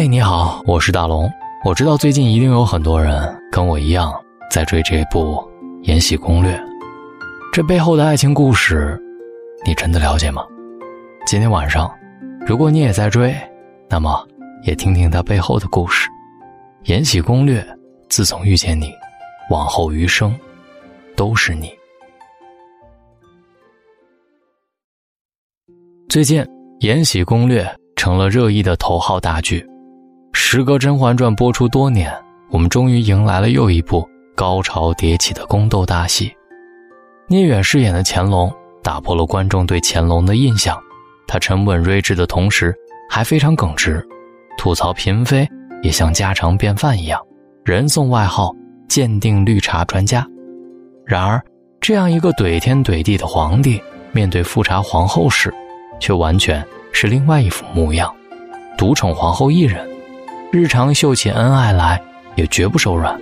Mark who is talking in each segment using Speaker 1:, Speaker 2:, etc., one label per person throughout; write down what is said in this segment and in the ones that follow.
Speaker 1: 嘿，你好，我是大龙。我知道最近一定有很多人跟我一样在追这部《延禧攻略》，这背后的爱情故事，你真的了解吗？今天晚上，如果你也在追，那么也听听它背后的故事。《延禧攻略》，自从遇见你，往后余生，都是你。最近，《延禧攻略》成了热议的头号大剧。时隔《甄嬛传》播出多年，我们终于迎来了又一部高潮迭起的宫斗大戏。聂远饰演的乾隆打破了观众对乾隆的印象，他沉稳睿智的同时还非常耿直，吐槽嫔妃也像家常便饭一样，人送外号“鉴定绿茶专家”。然而，这样一个怼天怼地的皇帝，面对富察皇后时，却完全是另外一副模样，独宠皇后一人。日常秀起恩爱来，也绝不手软。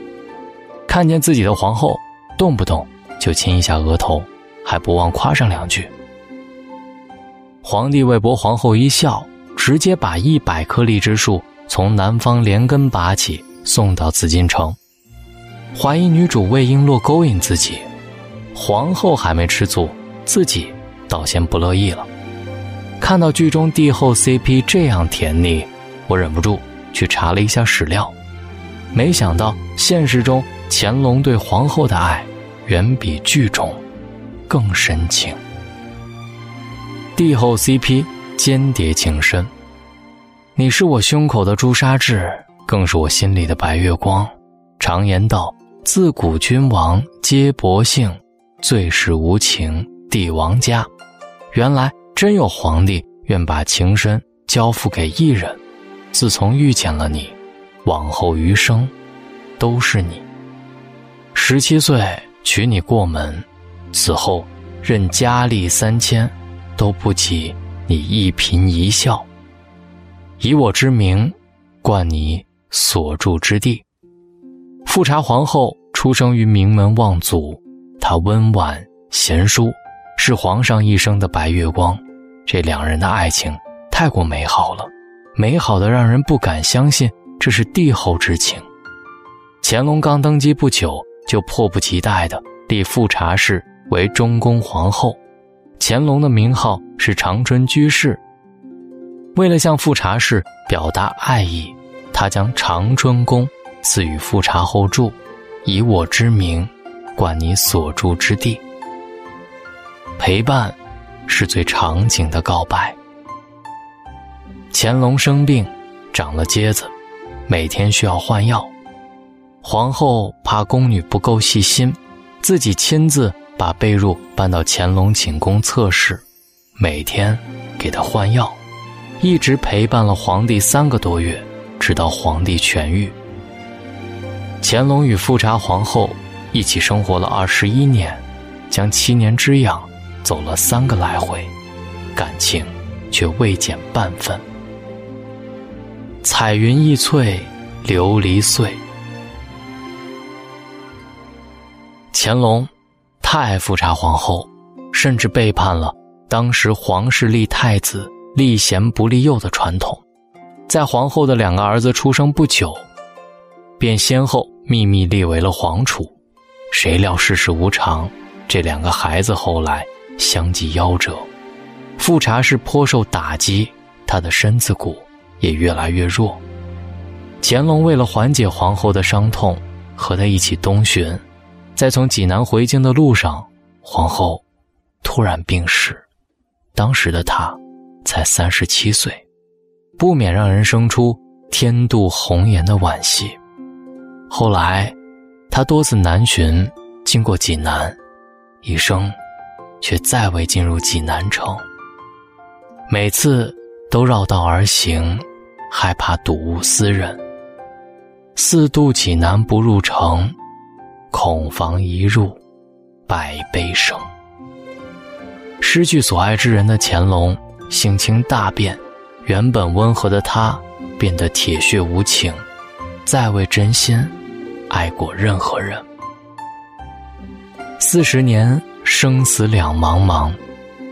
Speaker 1: 看见自己的皇后，动不动就亲一下额头，还不忘夸上两句。皇帝为博皇后一笑，直接把一百棵荔枝树从南方连根拔起，送到紫禁城。怀疑女主魏璎珞勾引自己，皇后还没吃醋，自己倒先不乐意了。看到剧中帝后 CP 这样甜蜜，我忍不住。去查了一下史料，没想到现实中乾隆对皇后的爱远比剧中更深情。帝后 CP 间谍情深，你是我胸口的朱砂痣，更是我心里的白月光。常言道，自古君王皆薄幸，最是无情帝王家。原来真有皇帝愿把情深交付给一人。自从遇见了你，往后余生，都是你。十七岁娶你过门，此后任佳丽三千，都不及你一颦一笑。以我之名，冠你所住之地。富察皇后出生于名门望族，她温婉贤淑，是皇上一生的白月光。这两人的爱情太过美好了。美好的让人不敢相信，这是帝后之情。乾隆刚登基不久，就迫不及待地立富察氏为中宫皇后。乾隆的名号是长春居士。为了向富察氏表达爱意，他将长春宫赐予富察后住，以我之名，冠你所住之地。陪伴，是最长情的告白。乾隆生病，长了疖子，每天需要换药。皇后怕宫女不够细心，自己亲自把被褥搬到乾隆寝宫侧室，每天给他换药，一直陪伴了皇帝三个多月，直到皇帝痊愈。乾隆与富察皇后一起生活了二十一年，将七年之痒走了三个来回，感情却未减半分。彩云易翠，琉璃碎。乾隆太爱富察皇后，甚至背叛了当时皇室立太子、立贤不立幼的传统。在皇后的两个儿子出生不久，便先后秘密立为了皇储。谁料世事无常，这两个孩子后来相继夭折。富察氏颇受打击，他的身子骨。也越来越弱。乾隆为了缓解皇后的伤痛，和她一起东巡，在从济南回京的路上，皇后突然病逝。当时的她才三十七岁，不免让人生出天妒红颜的惋惜。后来，他多次南巡，经过济南，一生却再未进入济南城。每次。都绕道而行，害怕睹物思人。四渡济南不入城，恐防一入，百悲生。失去所爱之人的乾隆性情大变，原本温和的他变得铁血无情，再未真心爱过任何人。四十年生死两茫茫，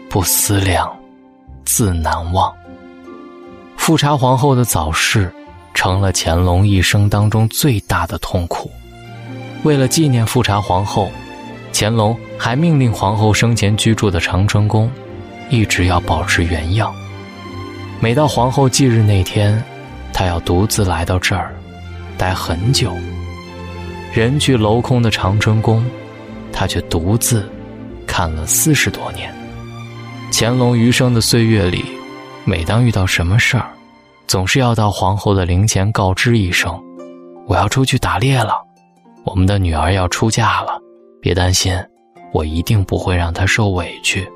Speaker 1: 不思量，自难忘。富察皇后的早逝，成了乾隆一生当中最大的痛苦。为了纪念富察皇后，乾隆还命令皇后生前居住的长春宫，一直要保持原样。每到皇后忌日那天，他要独自来到这儿，待很久。人去楼空的长春宫，他却独自看了四十多年。乾隆余生的岁月里，每当遇到什么事儿，总是要到皇后的灵前告知一声：“我要出去打猎了，我们的女儿要出嫁了，别担心，我一定不会让她受委屈。”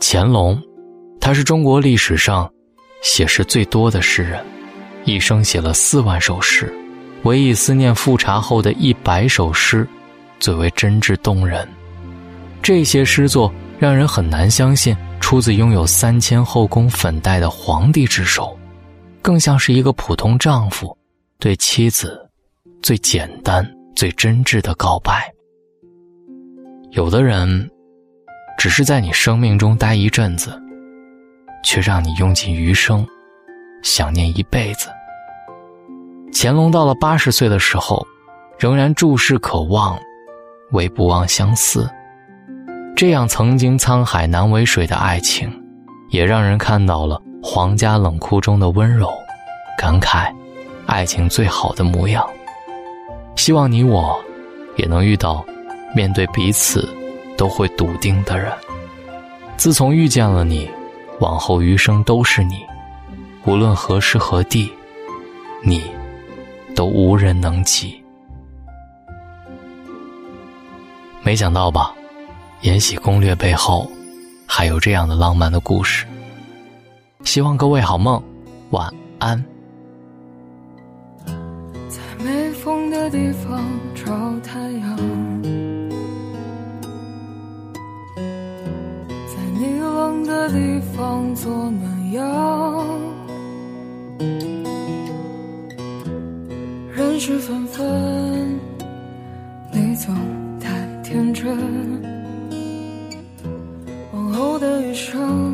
Speaker 1: 乾隆，他是中国历史上写诗最多的诗人，一生写了四万首诗，唯以思念富察后的一百首诗最为真挚动人。这些诗作。让人很难相信出自拥有三千后宫粉黛的皇帝之手，更像是一个普通丈夫对妻子最简单、最真挚的告白。有的人只是在你生命中待一阵子，却让你用尽余生想念一辈子。乾隆到了八十岁的时候，仍然注视渴望，唯不忘相思。这样曾经沧海难为水的爱情，也让人看到了皇家冷酷中的温柔，感慨爱情最好的模样。希望你我也能遇到面对彼此都会笃定的人。自从遇见了你，往后余生都是你，无论何时何地，你都无人能及。没想到吧？《延禧攻略》背后，还有这样的浪漫的故事。希望各位好梦，晚安。
Speaker 2: 在没风的地方找太阳，在你冷的地方做暖阳。人事纷纷，你总太天真。往后的余生，